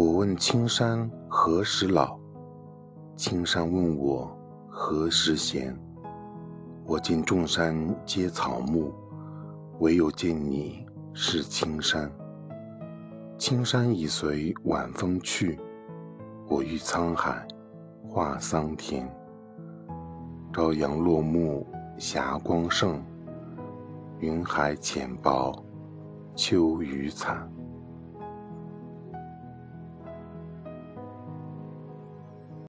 我问青山何时老，青山问我何时闲。我见众山皆草木，唯有见你是青山。青山已随晚风去，我欲沧海化桑田。朝阳落幕霞光盛，云海浅薄秋雨惨。